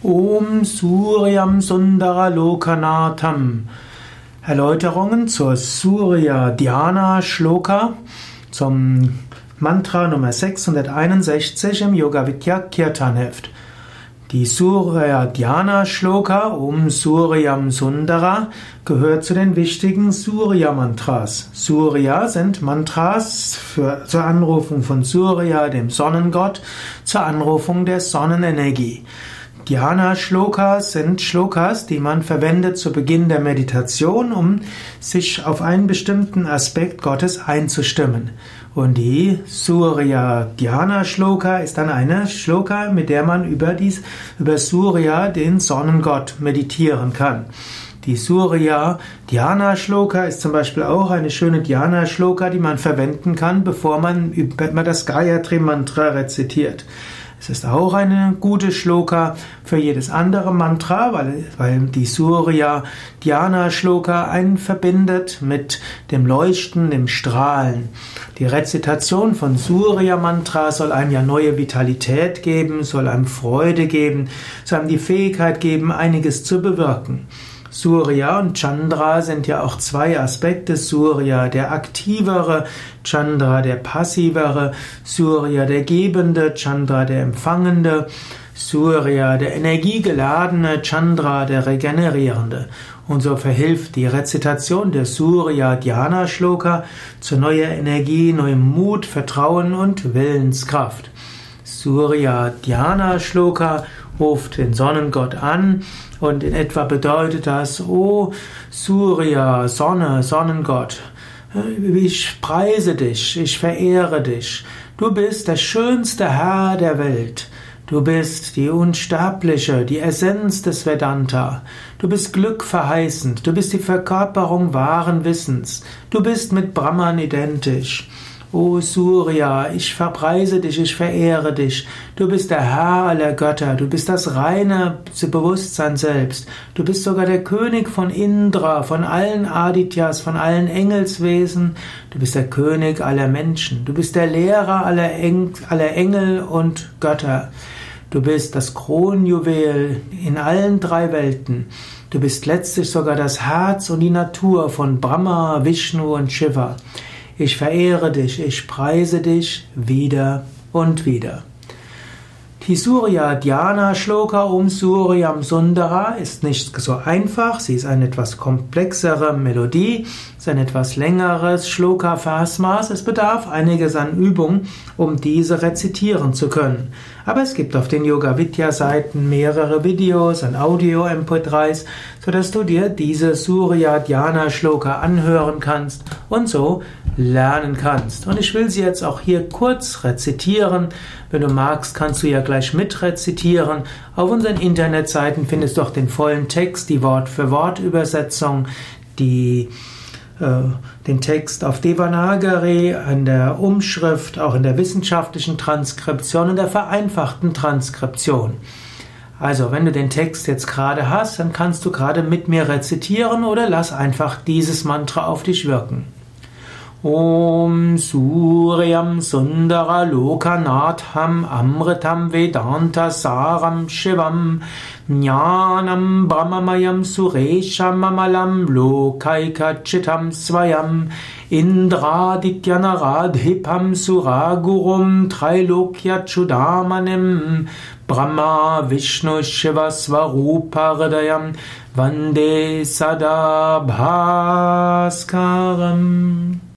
Om Suryam Sundara Lokanatham. Erläuterungen zur Surya Dhyana Shloka zum Mantra Nummer 661 im Yoga Vidya Kirtan Heft. Die Surya Dhyana Shloka um Suryam Sundara gehört zu den wichtigen Surya Mantras. Surya sind Mantras für, zur Anrufung von Surya, dem Sonnengott, zur Anrufung der Sonnenenergie. Dhyana Shlokas sind Shlokas, die man verwendet zu Beginn der Meditation, um sich auf einen bestimmten Aspekt Gottes einzustimmen. Und die Surya Dhyana Shloka ist dann eine Shloka, mit der man über, dies, über Surya, den Sonnengott, meditieren kann. Die Surya Dhyana Shloka ist zum Beispiel auch eine schöne Dhyana Shloka, die man verwenden kann, bevor man über das Gayatri Mantra rezitiert. Es ist auch eine gute Shloka für jedes andere Mantra, weil, weil die Surya Dhyana Shloka einen verbindet mit dem Leuchten, dem Strahlen. Die Rezitation von Surya Mantra soll einem ja neue Vitalität geben, soll einem Freude geben, soll einem die Fähigkeit geben, einiges zu bewirken. Surya und Chandra sind ja auch zwei Aspekte. Surya, der aktivere, Chandra, der passivere, Surya, der gebende, Chandra, der empfangende, Surya, der energiegeladene, Chandra, der regenerierende. Und so verhilft die Rezitation der Surya Dhyana Shloka zu neuer Energie, neuem Mut, Vertrauen und Willenskraft. Surya Dhyana Shloka ruft den Sonnengott an und in etwa bedeutet das, O Surya, Sonne, Sonnengott, ich preise dich, ich verehre dich, du bist der schönste Herr der Welt. Du bist die Unsterbliche, die Essenz des Vedanta. Du bist Glück verheißend. Du bist die Verkörperung wahren Wissens. Du bist mit Brahman identisch. O Surya, ich verpreise dich, ich verehre dich. Du bist der Herr aller Götter, du bist das reine Bewusstsein selbst. Du bist sogar der König von Indra, von allen Adityas, von allen Engelswesen. Du bist der König aller Menschen. Du bist der Lehrer aller, Eng aller Engel und Götter. Du bist das Kronjuwel in allen drei Welten. Du bist letztlich sogar das Herz und die Natur von Brahma, Vishnu und Shiva. Ich verehre dich, ich preise dich wieder und wieder. Die Surya Dhyana Shloka um Suryam Sundara ist nicht so einfach, sie ist eine etwas komplexere Melodie, ist ein etwas längeres Shloka Versmaß, es bedarf einiges an Übung, um diese rezitieren zu können. Aber es gibt auf den Yoga Vidya Seiten mehrere Videos und Audio MP3s, sodass du dir diese Surya Dhyana Shloka anhören kannst und so lernen kannst. Und ich will sie jetzt auch hier kurz rezitieren. Wenn du magst, kannst du ja gleich mitrezitieren. Auf unseren Internetseiten findest du auch den vollen Text, die Wort für Wort Übersetzung, die äh, den Text auf Devanagari, an der Umschrift, auch in der wissenschaftlichen Transkription und der vereinfachten Transkription. Also, wenn du den Text jetzt gerade hast, dann kannst du gerade mit mir rezitieren oder lass einfach dieses Mantra auf dich wirken. ॐ सूर्यं सुन्दरलोकनाथम् अमृतं वेदान्तसारं शिवम् ज्ञानं भममयं सुरेशममलं लोकैकचितं स्वयम् इन्द्रादित्यनराधिपं सुरागुरुं थैलोक्यक्षुदामणिं ब्रह्मा विष्णुशिवस्वरूपहृदयं वन्दे सदा भास्करम्।